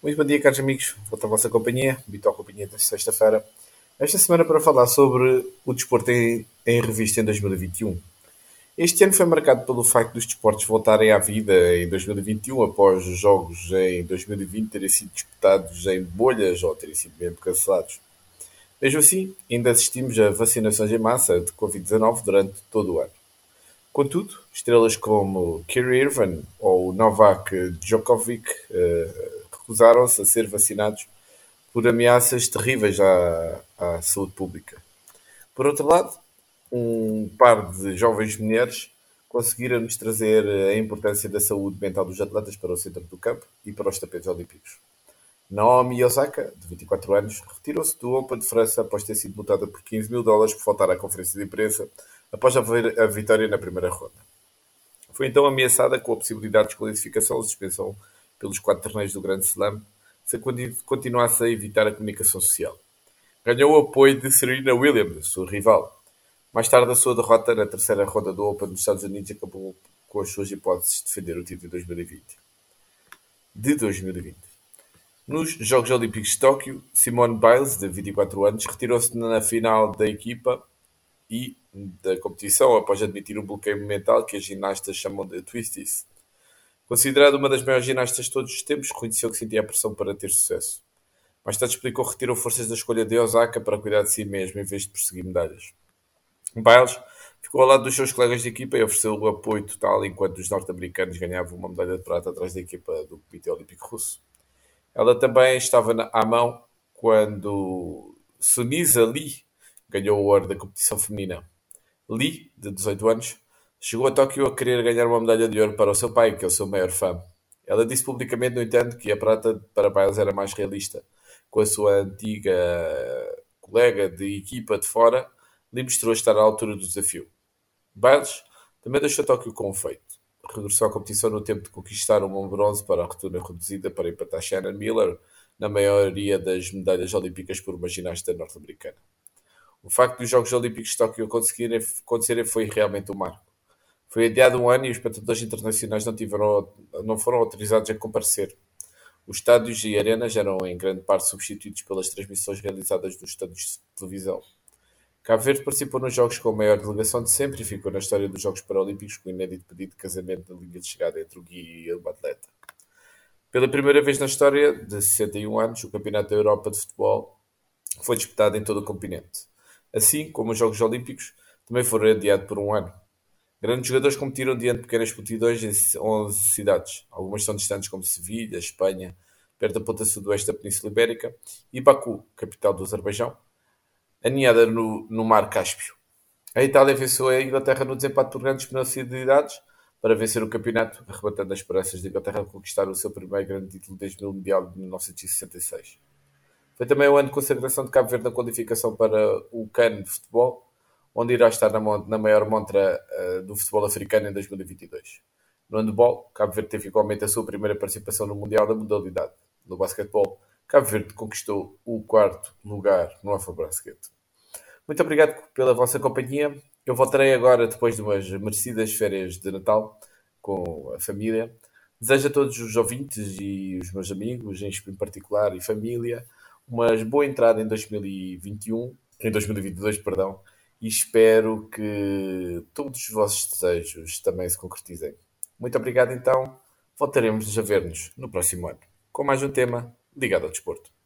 Muito bom dia, caros amigos. Volto à vossa companhia, habitual companhia de sexta-feira. Esta semana para falar sobre o desporto em, em revista em 2021. Este ano foi marcado pelo facto dos desportos voltarem à vida em 2021, após os jogos em 2020 terem sido disputados em bolhas ou terem sido mesmo cancelados. Mesmo assim, ainda assistimos a vacinações em massa de Covid-19 durante todo o ano. Contudo, estrelas como Kyrie Irving ou Novak Djokovic uh, recusaram-se a ser vacinados por ameaças terríveis à, à saúde pública. Por outro lado, um par de jovens mulheres conseguiram-nos trazer a importância da saúde mental dos atletas para o centro do campo e para os tapetes olímpicos. Naomi Osaka, de 24 anos, retirou-se do Open de França após ter sido multada por 15 mil dólares por faltar à conferência de imprensa após haver a vitória na primeira ronda. Foi então ameaçada com a possibilidade de desqualificação ou suspensão pelos quatro torneios do Grande Slam se continuasse a evitar a comunicação social. Ganhou o apoio de Serena Williams, sua rival. Mais tarde, a sua derrota na terceira ronda do Open dos Estados Unidos acabou com as suas hipóteses de defender o título de 2020. De 2020. Nos Jogos Olímpicos de Tóquio, Simone Biles, de 24 anos, retirou-se na final da equipa e da competição após admitir um bloqueio mental que as ginastas chamam de twisties. Considerado uma das maiores ginastas de todos os tempos, reconheceu que sentia a pressão para ter sucesso. Mais tarde explicou que retirou forças da escolha de Osaka para cuidar de si mesmo em vez de perseguir medalhas. Biles ficou ao lado dos seus colegas de equipa e ofereceu o apoio total enquanto os norte-americanos ganhavam uma medalha de prata atrás da equipa do Comitê Olímpico Russo. Ela também estava à mão quando Sunisa Lee ganhou o ouro da competição feminina. Lee, de 18 anos, Chegou a Tóquio a querer ganhar uma medalha de ouro para o seu pai, que é o seu maior fã. Ela disse publicamente, no entanto, que a prata para Biles era mais realista. Com a sua antiga colega de equipa de fora, lhe mostrou estar à altura do desafio. Biles também deixou Tóquio com um feito. Regressou à competição no tempo de conquistar uma bronze para a retorno reduzida para empatar Shannon Miller na maioria das medalhas olímpicas por uma ginasta norte-americana. O facto dos Jogos Olímpicos de Tóquio acontecerem foi realmente um marco. Foi adiado um ano e os espectadores internacionais não, tiveram, não foram autorizados a comparecer. Os estádios e arenas eram em grande parte substituídos pelas transmissões realizadas dos estádios de televisão. Cabo Verde participou nos Jogos com a maior delegação de sempre e ficou na história dos Jogos Paralímpicos com o inédito pedido de casamento na linha de chegada entre o guia e o atleta. Pela primeira vez na história de 61 anos, o Campeonato da Europa de Futebol foi disputado em todo o continente. Assim como os Jogos Olímpicos, também foram adiados por um ano. Grandes jogadores competiram diante de pequenas multidões em 11 cidades. Algumas são distantes como Sevilha, Espanha, perto da ponta sudoeste da Península Ibérica, e Baku, capital do Azerbaijão, aninhada no, no Mar Cáspio. A Itália venceu a Inglaterra no desempate por grandes penalidades para vencer o campeonato, arrebatando as esperanças de Inglaterra de conquistar o seu primeiro grande título desde o Mundial de 1966. Foi também o ano de consagração de Cabo Verde na qualificação para o CAN de futebol, onde irá estar na, na maior montra uh, do futebol africano em 2022. No handball, Cabo Verde teve igualmente a sua primeira participação no Mundial da modalidade. No basquetebol, Cabo Verde conquistou o quarto lugar no AfroBasket. Muito obrigado pela vossa companhia. Eu voltarei agora depois de umas merecidas férias de Natal com a família. Desejo a todos os ouvintes e os meus amigos, em particular, e família, uma boa entrada em 2021, em 2022, perdão, e espero que todos os vossos desejos também se concretizem. Muito obrigado, então. Voltaremos a ver-nos no próximo ano com mais um tema ligado ao desporto.